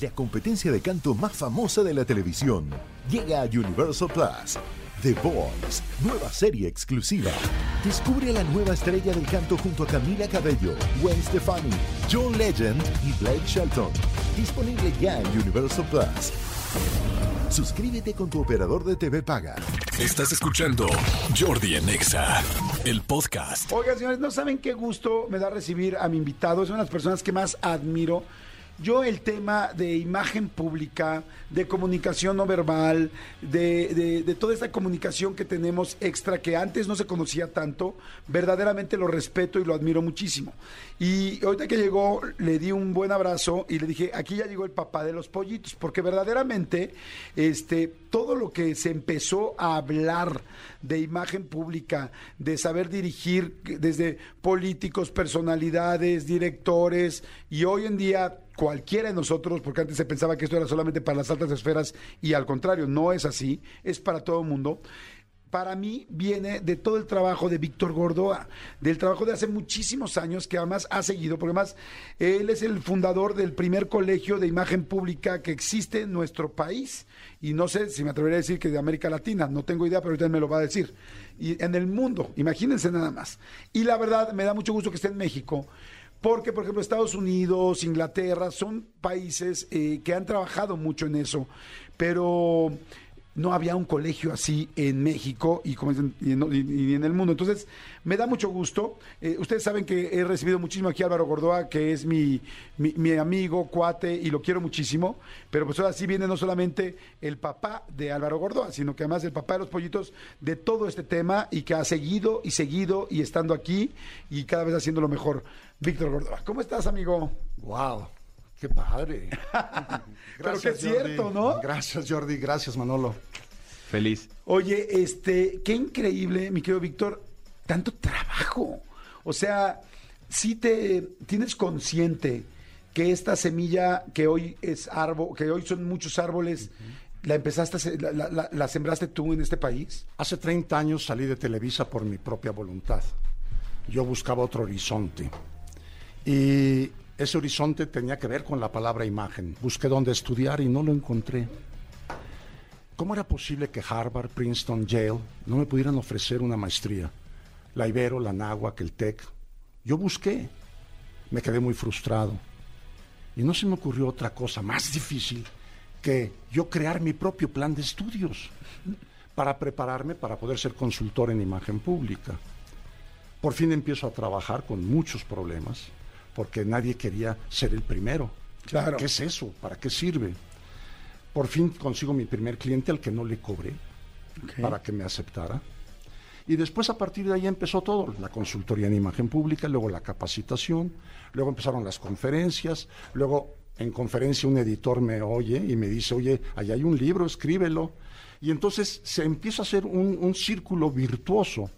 la competencia de canto más famosa de la televisión. Llega a Universal Plus. The Voice, nueva serie exclusiva. Descubre a la nueva estrella del canto junto a Camila Cabello, Gwen Stefani, John Legend y Blake Shelton. Disponible ya en Universal Plus. Suscríbete con tu operador de TV Paga. Estás escuchando Jordi Anexa, el podcast. Oigan, señores, no saben qué gusto me da recibir a mi invitado. Es una de las personas que más admiro. Yo el tema de imagen pública, de comunicación no verbal, de, de- toda esta comunicación que tenemos extra que antes no se conocía tanto, verdaderamente lo respeto y lo admiro muchísimo. Y ahorita que llegó, le di un buen abrazo y le dije, aquí ya llegó el papá de los pollitos, porque verdaderamente este, todo lo que se empezó a hablar de imagen pública, de saber dirigir desde políticos, personalidades, directores, y hoy en día cualquiera de nosotros, porque antes se pensaba que esto era solamente para las altas esferas, y al contrario, no es así, es para todo el mundo para mí viene de todo el trabajo de Víctor Gordoa, del trabajo de hace muchísimos años que además ha seguido, porque además él es el fundador del primer colegio de imagen pública que existe en nuestro país. Y no sé si me atrevería a decir que de América Latina, no tengo idea, pero ahorita me lo va a decir. Y en el mundo, imagínense nada más. Y la verdad, me da mucho gusto que esté en México. Porque, por ejemplo, Estados Unidos, Inglaterra, son países eh, que han trabajado mucho en eso, pero no había un colegio así en México y, como y, en, el mundo. Entonces, me da mucho gusto. Eh, ustedes saben que he recibido muchísimo aquí a Álvaro Gordoa, que es mi, mi, mi amigo, cuate, y lo quiero muchísimo. Pero pues ahora sí viene no solamente el papá de Álvaro Gordoa, sino que además el papá de los pollitos de todo este tema y que ha seguido y seguido y estando aquí y cada vez haciendo lo mejor. Víctor Gordoa, ¿cómo estás, amigo? Wow, qué padre. Pero que es cierto, ¿no? Gracias, Jordi. Gracias, Manolo. Feliz. Oye, este, qué increíble, mi querido Víctor, tanto trabajo. O sea, si te tienes consciente que esta semilla que hoy es árbol, que hoy son muchos árboles, la empezaste, la- la sembraste tú en este país. Hace 30 años salí de Televisa por mi propia voluntad. Yo buscaba otro horizonte. Y ese horizonte tenía que ver con la palabra imagen. Busqué dónde estudiar y no lo encontré. ¿Cómo era posible que Harvard, Princeton, Yale no me pudieran ofrecer una maestría? La Ibero, la Náhuac, el TEC. Yo busqué. Me quedé muy frustrado. Y no se me ocurrió otra cosa más difícil que yo crear mi propio plan de estudios para prepararme para poder ser consultor en imagen pública. Por fin empiezo a trabajar con muchos problemas porque nadie quería ser el primero. Claro. ¿Qué es eso? ¿Para qué sirve? Por fin consigo mi primer cliente al que no le cobré para que me aceptara. Y después a partir de ahí empezó todo, la consultoría en imagen pública, luego la capacitación, luego empezaron las conferencias, luego en conferencia un editor me oye y me dice, oye, allá hay un libro, escríbelo. Y entonces se empieza a hacer un, un círculo virtuoso.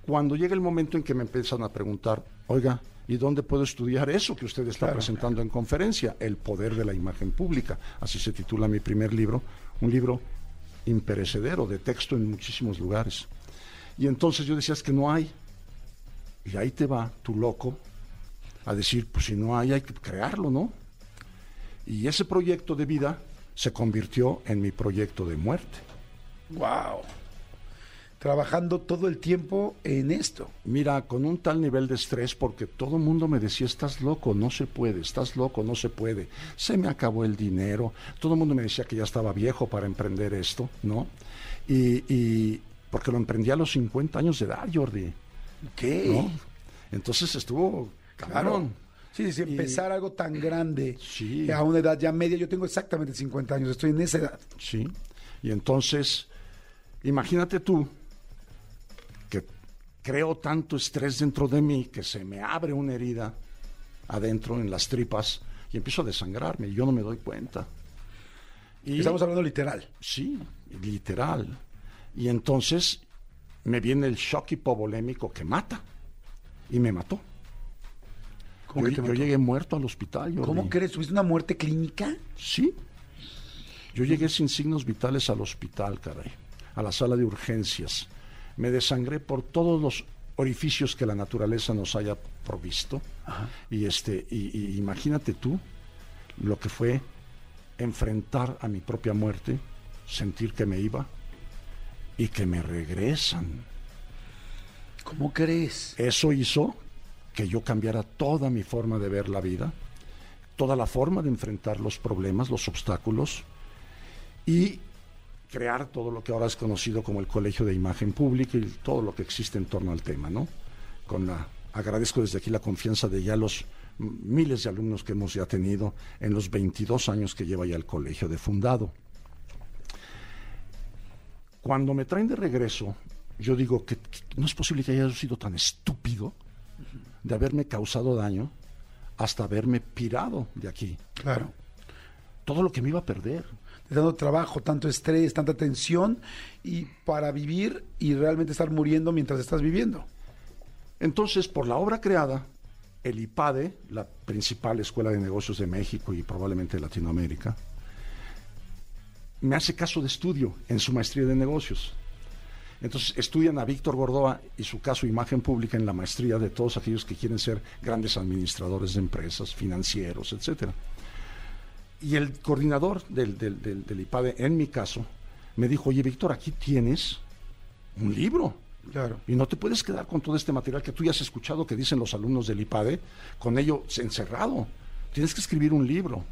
Cuando llega el momento en que me empiezan a preguntar, oiga, ¿y dónde puedo estudiar eso que usted está presentando en conferencia? El poder de la imagen pública. Así se titula mi primer libro, un libro imperecedero, de texto en muchísimos lugares. Y entonces yo decía, es que no hay. Y ahí te va tu loco a decir, pues si no hay, hay que crearlo, ¿no? Y ese proyecto de vida se convirtió en mi proyecto de muerte. Wow. Trabajando todo el tiempo en esto. Mira, con un tal nivel de estrés, porque todo el mundo me decía, estás loco, no se puede, estás loco, no se puede. Se me acabó el dinero. Todo el mundo me decía que ya estaba viejo para emprender esto, ¿no? Y, y porque lo emprendí a los 50 años de edad, Jordi. ¿Qué? ¿no? Entonces estuvo Claro. cabrón. Sí, sí, Y- empezar algo tan grande Sí. a una edad ya media. Yo tengo exactamente 50 años, estoy en esa edad. Sí. Y entonces, imagínate tú creo tanto estrés dentro de mí que se me abre una herida adentro en las tripas y empiezo a desangrarme y yo no me doy cuenta. Y, Estamos hablando literal. Sí, literal. Y entonces me viene el shock hipovolémico que mata. Y me mató. ¿Cómo yo, que yo llegué muerto al hospital. Jordi. ¿Cómo crees? ¿Tuviste una muerte clínica? Sí. Yo llegué sin signos vitales al hospital, caray, a la sala de urgencias. Me desangré por todos los orificios que la naturaleza nos haya provisto. Y este, y, y imagínate tú lo que fue enfrentar a mi propia muerte, sentir que me iba y que me regresan. ¿Cómo crees? Eso hizo que yo cambiara toda mi forma de ver la vida, toda la forma de enfrentar los problemas, los obstáculos y crear todo lo que ahora es conocido como el Colegio de Imagen Pública y todo lo que existe en torno al tema, ¿no? Con la agradezco desde aquí la confianza de ya los miles de alumnos que hemos ya tenido en los 22 años que lleva ya el colegio de fundado. Cuando me traen de regreso, yo digo que, que no es posible que haya sido tan estúpido de haberme causado daño hasta haberme pirado de aquí. Claro. Todo lo que me iba a perder. Dando trabajo, tanto estrés, tanta tensión y para vivir y realmente estar muriendo mientras estás viviendo. Entonces, por la obra creada, el IPADE, la principal escuela de negocios de México y probablemente de Latinoamérica, me hace caso de estudio en su maestría de negocios. Entonces estudian a Víctor Gordoa y su caso Imagen Pública en la maestría de todos aquellos que quieren ser grandes administradores de empresas, financieros, etcétera. Y el coordinador del, del, del, del IPADE, en mi caso, me dijo, oye Víctor, aquí tienes un libro. Claro. Y no te puedes quedar con todo este material que tú ya has escuchado que dicen los alumnos del IPADE, con ello encerrado. Tienes que escribir un libro.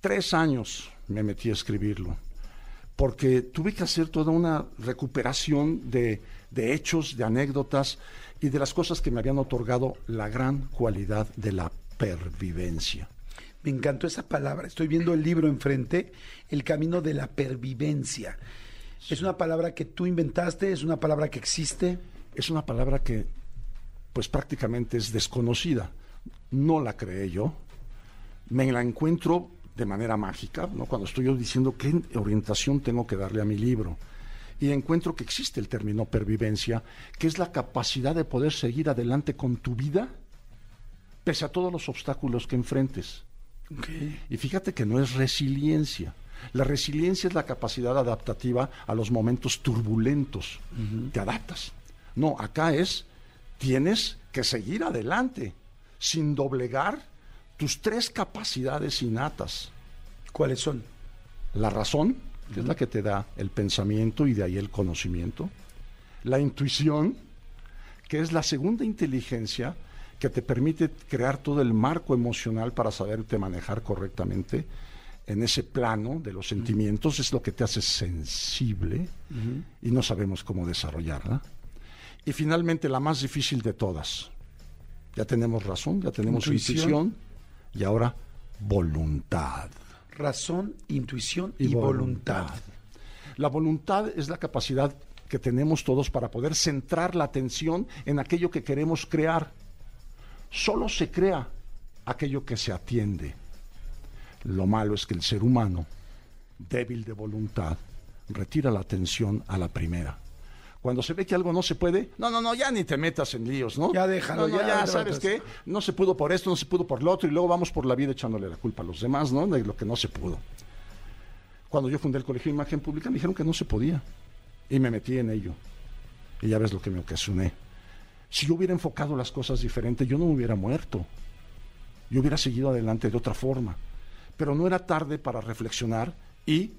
Tres años me metí a escribirlo, porque tuve que hacer toda una recuperación de, de hechos, de anécdotas y de las cosas que me habían otorgado la gran cualidad de la pervivencia. Me encantó esa palabra. Estoy viendo el libro enfrente, El camino de la pervivencia. ¿Es una palabra que tú inventaste? ¿Es una palabra que existe? Es una palabra que pues prácticamente es desconocida. No la creé yo. Me la encuentro de manera mágica, ¿no? cuando estoy yo diciendo qué orientación tengo que darle a mi libro. Y encuentro que existe el término pervivencia, que es la capacidad de poder seguir adelante con tu vida pese a todos los obstáculos que enfrentes. Okay. Y fíjate que no es resiliencia. La resiliencia es la capacidad adaptativa a los momentos turbulentos. Uh -huh. Te adaptas. No, acá es, tienes que seguir adelante, sin doblegar tus tres capacidades innatas. ¿Cuáles son? La razón, que uh -huh. es la que te da el pensamiento y de ahí el conocimiento. La intuición, que es la segunda inteligencia que te permite crear todo el marco emocional para saberte manejar correctamente en ese plano de los sentimientos, es lo que te hace sensible uh -huh. y no sabemos cómo desarrollarla. Y finalmente la más difícil de todas. Ya tenemos razón, ya tenemos intuición, intuición y ahora voluntad. Razón, intuición y, y voluntad. voluntad. La voluntad es la capacidad que tenemos todos para poder centrar la atención en aquello que queremos crear. Solo se crea aquello que se atiende. Lo malo es que el ser humano, débil de voluntad, retira la atención a la primera. Cuando se ve que algo no se puede, no, no, no, ya ni te metas en líos, ¿no? Ya déjalo, no, no, ya, ya ¿sabes qué? No se pudo por esto, no se pudo por lo otro, y luego vamos por la vida echándole la culpa a los demás, ¿no? De lo que no se pudo. Cuando yo fundé el Colegio de Imagen Pública, me dijeron que no se podía, y me metí en ello. Y ya ves lo que me ocasioné. Si yo hubiera enfocado las cosas diferente, yo no me hubiera muerto. Yo hubiera seguido adelante de otra forma. Pero no era tarde para reflexionar y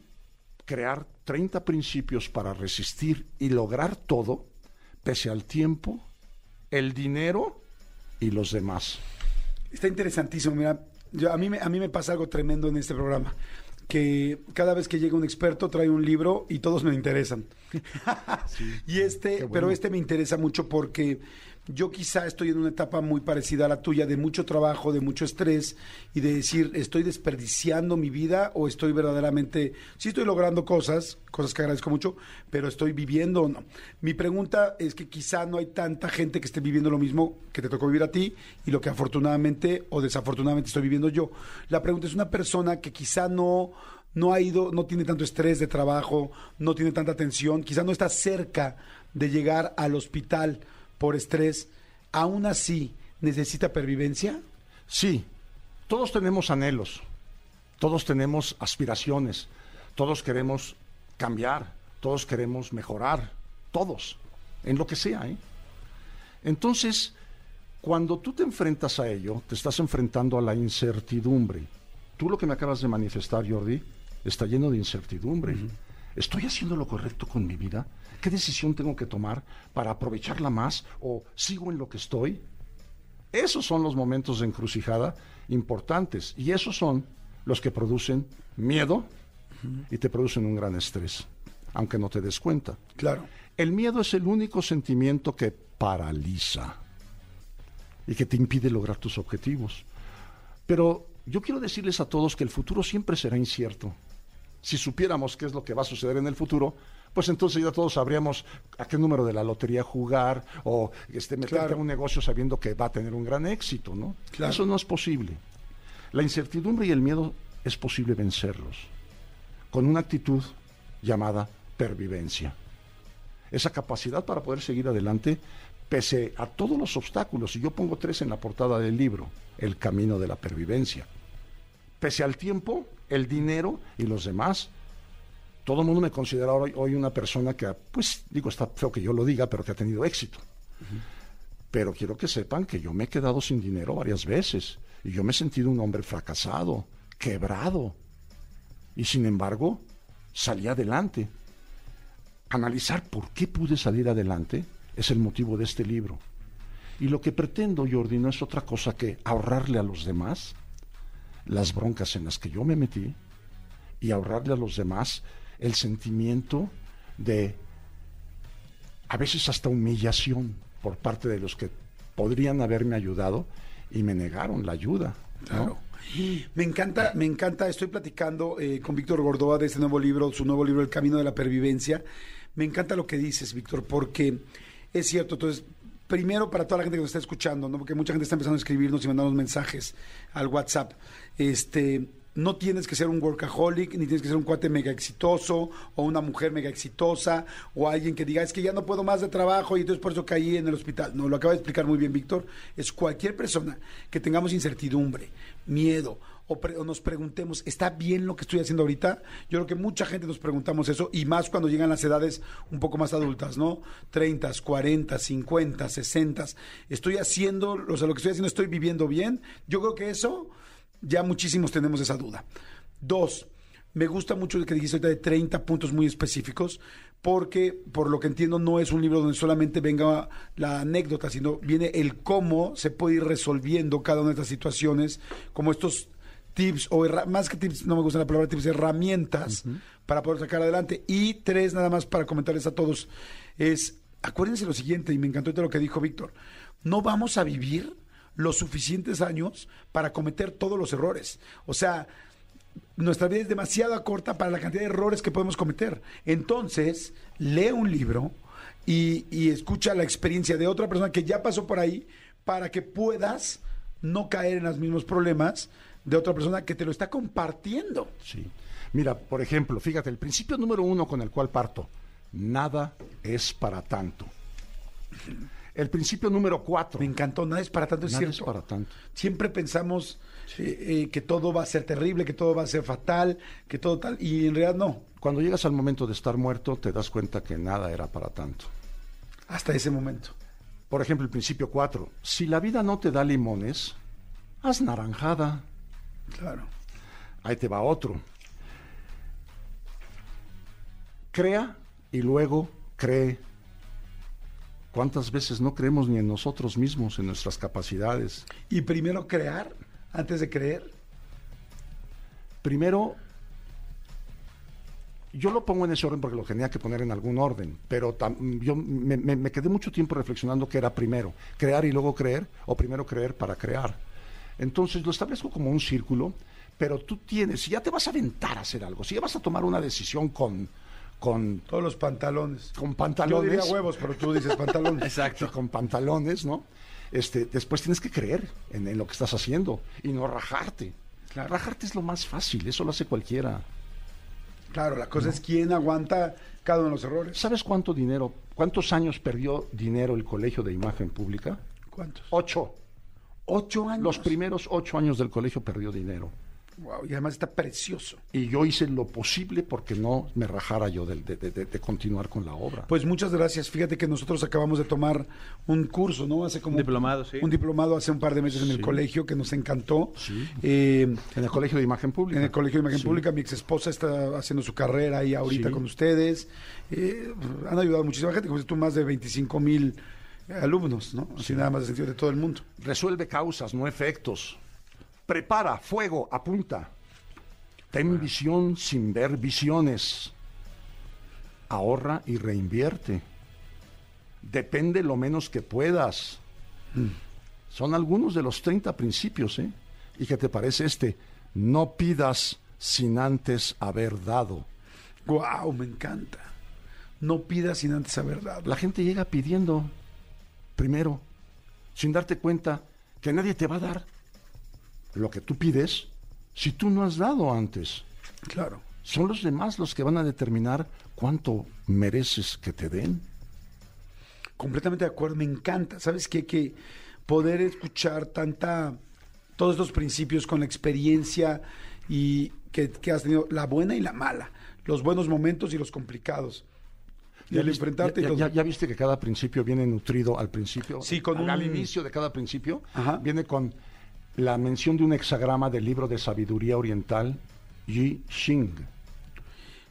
crear 30 principios para resistir y lograr todo, pese al tiempo, el dinero y los demás. Está interesantísimo. Mira, yo, a, mí a mí me pasa algo tremendo en este programa que cada vez que llega un experto trae un libro y todos me interesan. Sí, y este, bueno. pero este me interesa mucho porque yo quizá estoy en una etapa muy parecida a la tuya, de mucho trabajo, de mucho estrés y de decir, ¿estoy desperdiciando mi vida o estoy verdaderamente, sí estoy logrando cosas, cosas que agradezco mucho, pero estoy viviendo o no? Mi pregunta es que quizá no hay tanta gente que esté viviendo lo mismo que te tocó vivir a ti y lo que afortunadamente o desafortunadamente estoy viviendo yo. La pregunta es una persona que quizá no no ha ido, no tiene tanto estrés de trabajo, no tiene tanta tensión, quizá no está cerca de llegar al hospital por estrés, aún así necesita pervivencia? Sí, todos tenemos anhelos, todos tenemos aspiraciones, todos queremos cambiar, todos queremos mejorar, todos, en lo que sea. ¿eh? Entonces, cuando tú te enfrentas a ello, te estás enfrentando a la incertidumbre. tú lo que me acabas de manifestar, Jordi, está lleno de incertidumbre. ¿Estoy haciendo lo correcto con mi vida? ¿Qué decisión tengo que tomar para aprovecharla más o sigo en lo que estoy? Esos son los momentos de encrucijada importantes y esos son los que producen miedo y te producen un gran estrés, aunque no te des cuenta. Claro. El miedo es el único sentimiento que paraliza y que te impide lograr tus objetivos. Pero yo quiero decirles a todos que el futuro siempre será incierto. Si supiéramos qué es lo que va a suceder en el futuro, pues entonces ya todos sabríamos a qué número de la lotería jugar o este, meterte Claro. a un negocio sabiendo que va a tener un gran éxito, ¿no? Claro. Eso no es posible. La incertidumbre y el miedo es posible vencerlos con una actitud llamada pervivencia. Esa capacidad para poder seguir adelante pese a todos los obstáculos. Y yo pongo tres en la portada del libro, El camino de la pervivencia. Pese al tiempo, el dinero y los demás, todo el mundo me considera hoy, hoy una persona que, pues digo, está feo que yo lo diga, pero que ha tenido éxito. Pero quiero que sepan que yo me he quedado sin dinero varias veces y yo me he sentido un hombre fracasado, quebrado. Y sin embargo, salí adelante. Analizar por qué pude salir adelante es el motivo de este libro. Y lo que pretendo, Jordi, no es otra cosa que ahorrarle a los demás las broncas en las que yo me metí y ahorrarle a los demás el sentimiento de a veces hasta humillación por parte de los que podrían haberme ayudado y me negaron la ayuda. Claro. Me encanta, me encanta, estoy platicando eh, con Víctor Gordoa de este nuevo libro, su nuevo libro, El Camino de la Pervivencia. Me encanta lo que dices, Víctor, porque es cierto, entonces, primero para toda la gente que nos está escuchando, ¿no? porque mucha gente está empezando a escribirnos y mandarnos mensajes al WhatsApp. Este, no tienes que ser un workaholic, ni tienes que ser un cuate mega exitoso, o una mujer mega exitosa, o alguien que diga, es que ya no puedo más de trabajo y entonces por eso caí en el hospital. No, lo acaba de explicar muy bien Víctor. Es cualquier persona que tengamos incertidumbre, miedo, o, nos preguntemos, ¿está bien lo que estoy haciendo ahorita? Yo creo que mucha gente nos preguntamos eso, y más cuando llegan las edades un poco más adultas, ¿no? 30, 40, 50, 60. ¿Estoy haciendo, o sea, lo que estoy haciendo, estoy viviendo bien? Yo creo que eso ya muchísimos tenemos esa duda. Dos, me gusta mucho lo que dijiste ahorita de 30 puntos muy específicos, porque por lo que entiendo no es un libro donde solamente venga la anécdota, sino viene el cómo se puede ir resolviendo cada una de estas situaciones, como estos tips, o más que tips, no me gusta la palabra tips, herramientas para poder sacar adelante. Y tres, nada más para comentarles a todos, es, acuérdense lo siguiente, y me encantó lo que dijo Víctor, no vamos a vivir los suficientes años para cometer todos los errores. O sea, nuestra vida es demasiado corta para la cantidad de errores que podemos cometer. Entonces, lee un libro y, y escucha la experiencia de otra persona que ya pasó por ahí para que puedas no caer en los mismos problemas de otra persona que te lo está compartiendo. Sí. Mira, por ejemplo, fíjate, el principio número uno con el cual parto, nada es para tanto. El principio número cuatro, Me encantó, nada es para tanto, es nada es cierto. para tanto. Siempre pensamos eh, eh, que todo va a ser terrible, que todo va a ser fatal, que todo tal, y en realidad no, Cuando llegas al momento de estar muerto, te das cuenta que nada era para tanto. hasta ese momento. Por ejemplo, el principio cuatro, si la vida no te da limones, haz naranjada. Claro. Ahí te va otro. Crea y luego cree. ¿Cuántas veces no creemos ni en nosotros mismos, en nuestras capacidades? Y primero crear antes de creer. Primero, yo lo pongo en ese orden porque lo tenía que poner en algún orden, pero tam- yo me, me- me quedé mucho tiempo reflexionando qué era primero, crear y luego creer, o primero creer para crear. Entonces lo establezco como un círculo, pero tú tienes, si ya te vas a aventar a hacer algo, si ya vas a tomar una decisión con, con, Todos los pantalones. con Yo pantalones, diría huevos, pero tú dices pantalones. Exacto. Con pantalones, ¿no? Este, después tienes que creer en, en lo que estás haciendo y no rajarte. Claro. Rajarte es lo más fácil, eso lo hace cualquiera. Claro, la cosa es quién aguanta cada uno de los errores. ¿Sabes cuánto dinero, cuántos años perdió dinero el Colegio de Imagen Pública? ¿Cuántos? Ocho. Ocho años. Los primeros ocho años del colegio perdió dinero. Wow, y además está precioso. Y yo hice lo posible porque no me rajara yo de, de- de- de continuar con la obra. Pues muchas gracias. Fíjate que nosotros acabamos de tomar un curso, ¿no? Hace como Un diplomado, sí. Un diplomado hace un par de meses en el Sí. colegio que nos encantó. Sí. Eh, en el Colegio de Imagen Pública. en el Colegio de Imagen Sí. Pública, mi ex esposa está haciendo su carrera ahí ahorita Sí. con ustedes. Eh, han ayudado muchísima gente, como dices tú, más de 25 mil alumnos, ¿no? Así nada más de sentido de todo el mundo. Resuelve causas, no efectos. Prepara, fuego, apunta. Ten visión sin ver visiones. Ahorra y reinvierte. Depende lo menos que puedas. Son algunos de los 30 principios, ¿eh? ¿Y qué te parece este? No pidas sin antes haber dado. ¡Guau! Me encanta. No pidas sin antes haber dado. La gente llega pidiendo primero, sin darte cuenta que nadie te va a dar lo que tú pides si tú no has dado antes. Claro. Son los demás los que van a determinar cuánto mereces que te den. Completamente de acuerdo, me encanta. ¿Sabes qué? Que poder escuchar tanta, todos estos principios con la experiencia y que, que has tenido, la buena y la mala, los buenos momentos y los complicados. Y al enfrentarte ya, los- ya- ya viste que cada principio viene nutrido al principio. Sí, con al, al un- inicio de cada principio Ajá. viene con la mención de un hexagrama del libro de sabiduría oriental Yi Xing.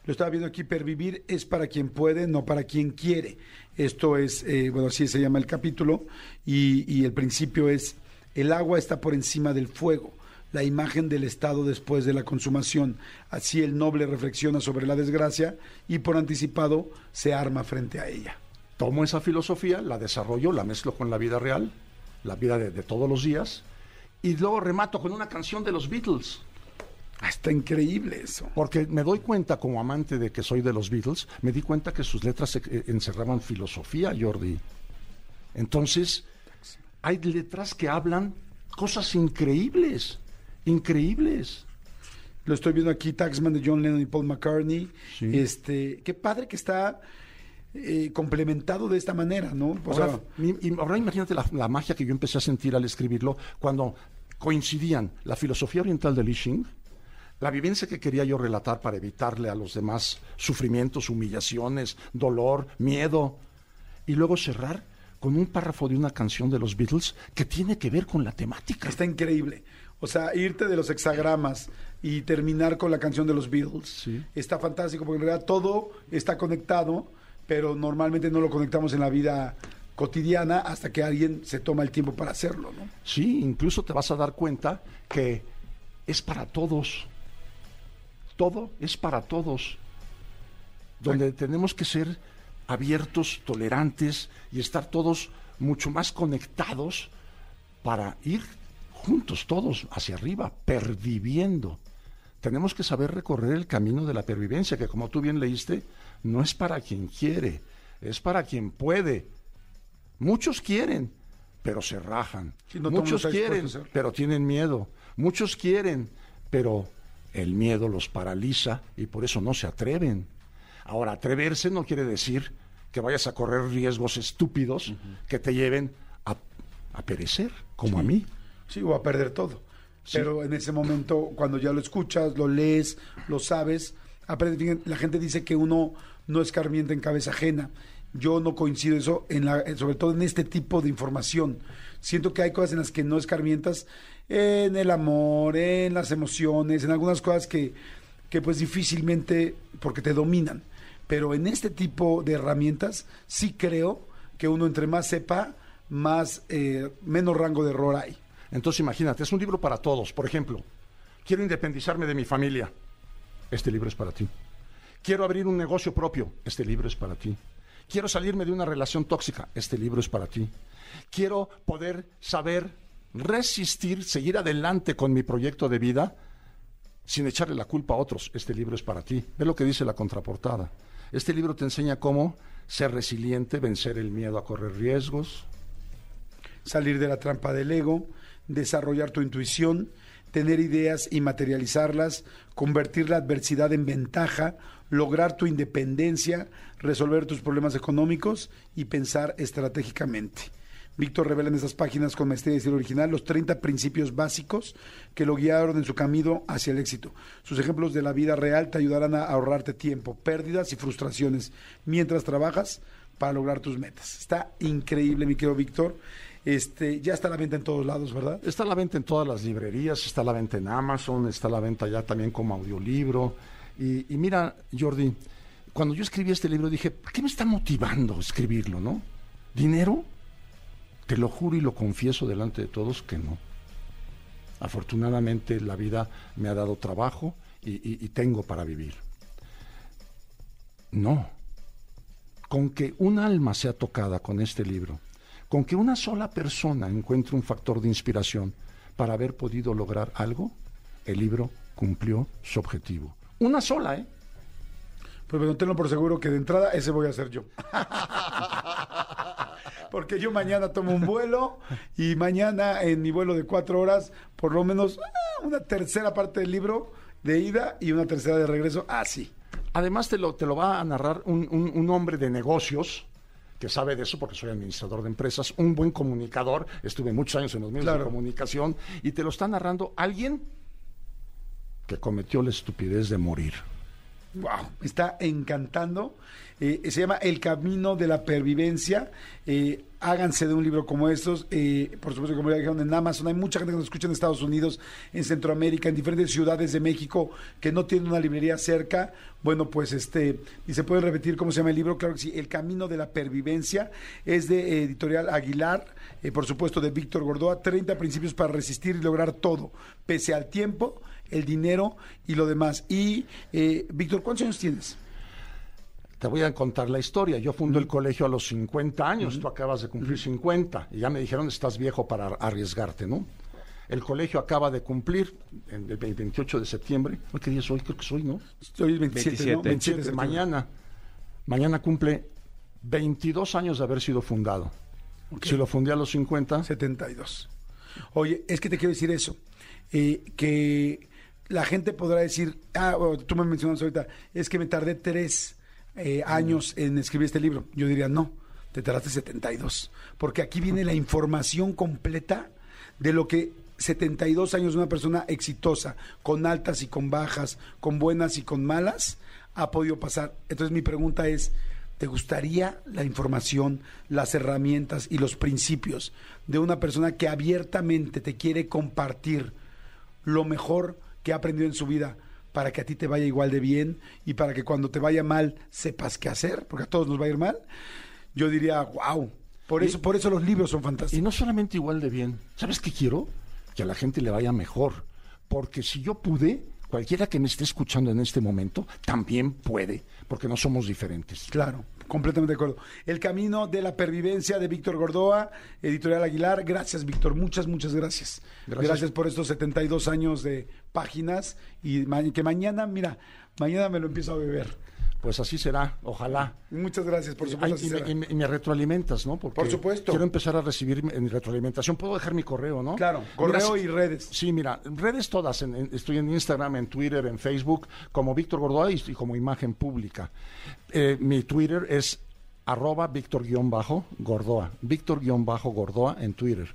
Lo estaba viendo aquí, pervivir es para quien puede, no para quien quiere. Esto es, eh, bueno, así se llama el capítulo, y, y el principio es, el agua está por encima del fuego, la imagen del estado después de la consumación. Así el noble reflexiona sobre la desgracia y por anticipado se arma frente a ella. tomo esa filosofía, la desarrollo, la mezclo con la vida real, la vida de, de todos los días, y luego remato con una canción de los Beatles. Ah, Está increíble eso. Porque me doy cuenta, como amante de que soy de los Beatles, me di cuenta que sus letras eh, encerraban filosofía, Jordi. Entonces, hay letras que hablan cosas increíbles, increíbles. Lo estoy viendo aquí, Taxman de John Lennon y Paul McCartney. Sí. Este, qué padre que está eh, complementado de esta manera, ¿no? O Ahora, sea, mi- y ahora imagínate la, la magia que yo empecé a sentir al escribirlo cuando coincidían la filosofía oriental de Li Xing, la vivencia que quería yo relatar para evitarle a los demás sufrimientos, humillaciones, dolor, miedo, y luego cerrar con un párrafo de una canción de los Beatles que tiene que ver con la temática. Está increíble. O sea, irte de los hexagramas y terminar con la canción de los Beatles Sí. está fantástico porque en realidad todo está conectado, pero normalmente no lo conectamos en la vida cotidiana hasta que alguien se toma el tiempo para hacerlo, ¿no? Sí, incluso te vas a dar cuenta que es para todos. Todo es para todos. Donde tenemos que ser abiertos, tolerantes y estar todos mucho más conectados para ir juntos todos hacia arriba, perviviendo. Tenemos que saber recorrer el camino de la pervivencia, que como tú bien leíste, no es para quien quiere, es para quien puede. Muchos quieren, pero se rajan. Sí, no Muchos quieren, pero tienen miedo. Muchos quieren, pero el miedo los paraliza y por eso no se atreven. Ahora, atreverse no quiere decir que vayas a correr riesgos estúpidos que te lleven a, a perecer, como a mí. Sí, o a perder todo. Pero en ese momento, cuando ya lo escuchas, lo lees, lo sabes, aprendes. La gente dice que uno no escarmienta en cabeza ajena. Yo no coincido eso, en la, eh, sobre todo en este tipo de información. Siento que hay cosas en las que no escarmientas en el amor, en las emociones, en algunas cosas que, que pues difícilmente, porque te dominan. Pero en este tipo de herramientas sí creo que uno entre más sepa, más eh, menos rango de error hay. Entonces imagínate, es un libro para todos. Por ejemplo, quiero independizarme de mi familia. Este libro es para ti. Quiero abrir un negocio propio. Este libro es para ti. Quiero salirme de una relación tóxica. Este libro es para ti. Quiero poder saber resistir, seguir adelante con mi proyecto de vida sin echarle la culpa a otros. Este libro es para ti. Ve lo que dice la contraportada. Este libro te enseña cómo ser resiliente, vencer el miedo a correr riesgos, salir de la trampa del ego, desarrollar tu intuición, tener ideas y materializarlas, convertir la adversidad en ventaja, lograr tu independencia, resolver tus problemas económicos y pensar estratégicamente. Víctor revela en esas páginas con maestría y estilo original los 30 principios básicos que lo guiaron en su camino hacia el éxito. Sus ejemplos de la vida real te ayudarán a ahorrarte tiempo, pérdidas y frustraciones mientras trabajas para lograr tus metas. Está increíble, mi querido Víctor. Este, ya está la venta en todos lados, ¿verdad? Está la venta en todas las librerías, está la venta en Amazon, está la venta ya también como audiolibro. Y, mira, Jordi, cuando yo escribí este libro dije, ¿por qué me está motivando escribirlo, no? ¿Dinero? Te lo juro y lo confieso delante de todos que no. Afortunadamente la vida me ha dado trabajo y tengo para vivir. No. Con que un alma sea tocada con este libro, con que una sola persona encuentre un factor de inspiración para haber podido lograr algo, el libro cumplió su objetivo. Una sola, ¿eh? Pues bueno, tenlo por seguro que de entrada ese voy a ser yo. Porque yo mañana tomo un vuelo y mañana en mi vuelo de cuatro horas, por lo menos ah, una tercera parte del libro de ida y una tercera de regreso. Así. Además te lo, te lo va a narrar un, un- un hombre de negocios que sabe de eso porque soy administrador de empresas, un buen comunicador, estuve muchos años en los medios Claro. de comunicación y te lo está narrando alguien que cometió la estupidez de morir. Wow, me está encantando. Eh, se llama El Camino de la Pervivencia. Eh, háganse de un libro como estos. Eh, por supuesto, como ya dijeron en Amazon, hay mucha gente que nos escucha en Estados Unidos, en Centroamérica, en diferentes ciudades de México que no tienen una librería cerca. Bueno, pues este, y se puede repetir cómo se llama el libro, claro que sí, El Camino de la Pervivencia. Es de Editorial Aguilar, eh, por supuesto, de Víctor Gordoa. 30 principios para resistir y lograr todo, pese al tiempo, el dinero y lo demás. Y, eh, Víctor, ¿cuántos años tienes? Te voy a contar la historia. Yo fundo el colegio a los 50 años, tú acabas de cumplir 50 y ya me dijeron estás viejo para arriesgarte, ¿no? El colegio acaba de cumplir el 28 de septiembre. ¿Hoy ¿Qué día es hoy? Creo que soy, ¿no? Hoy es 27, ¿no? 27. 27 de septiembre. mañana. Mañana cumple 22 años de haber sido fundado. Si lo fundé a los 50, 72. Oye, es que te quiero decir eso, eh, que la gente podrá decir, ah, bueno, tú me mencionas ahorita, es que me tardé tres eh, años en escribir este libro. Yo diría, no, te tardaste 72, porque aquí viene la información completa de lo que 72 años de una persona exitosa, con altas y con bajas, con buenas y con malas, ha podido pasar. Entonces mi pregunta es, ¿te gustaría la información, las herramientas y los principios de una persona que abiertamente te quiere compartir lo mejor que ha aprendido en su vida para que a ti te vaya igual de bien y para que cuando te vaya mal sepas qué hacer, porque a todos nos va a ir mal? Yo diría, wow. Por eso, por eso los libros son y fantásticos. no solamente igual de bien. ¿Sabes qué quiero? Que a la gente le vaya mejor. Porque si yo pude, cualquiera que me esté escuchando en este momento también puede, porque no somos diferentes. Claro, completamente de acuerdo. El camino de la pervivencia de Víctor Gordoa, Editorial Aguilar. Gracias, Víctor. Muchas, muchas gracias. gracias. Gracias. por estos 72 años de páginas y que mañana, mira, mañana me lo empiezo a beber. Pues así será, ojalá. Muchas gracias, por supuesto. Ay, así y, me, será. y me- y me retroalimentas, ¿no? Porque Por supuesto. Quiero empezar a recibir mi retroalimentación. Puedo dejar mi correo, ¿no? Claro, correo y redes. Sí, mira, redes todas. en- en- estoy en Instagram, en Twitter, en Facebook, como Víctor Gordoa y, y como imagen pública. Eh, mi Twitter es arroba Víctor-Gordoa. Víctor-Gordoa en Twitter.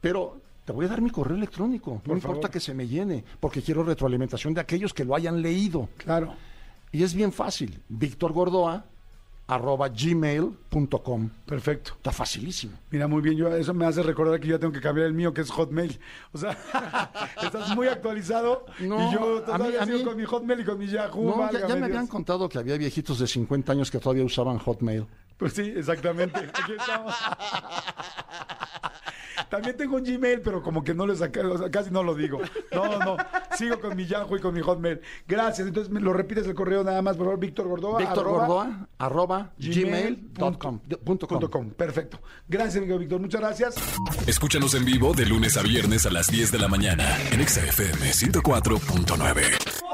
Pero te voy a dar mi correo electrónico. no Por importa que se me llene, porque quiero retroalimentación de aquellos que lo hayan leído. Claro. Y es bien fácil. Víctor Gordoa arroba gmail.com. Perfecto. Está facilísimo. Mira, muy bien, yo eso me hace recordar que yo ya tengo que cambiar el mío, que es Hotmail. O sea, estás muy actualizado No, y yo a mí- todavía a mí- con mi Hotmail y con mi Yahoo. No, ya, ya me habían contado que había viejitos de 50 años que todavía usaban Hotmail. Pues sí, exactamente. Aquí estamos. También tengo un Gmail, pero como que no lo saqué, o sea, casi no lo digo. No, no, sigo con mi Yahoo y con mi Hotmail. Gracias. Entonces, ¿me lo repites el correo nada más, por favor? Víctor Gordoa. Víctor arroba Gordoa arroba gmail gmail.com. Perfecto. Gracias, amigo Víctor. Muchas gracias. Escúchanos en vivo de lunes a viernes a las 10 de la mañana en Exa FM 104.9.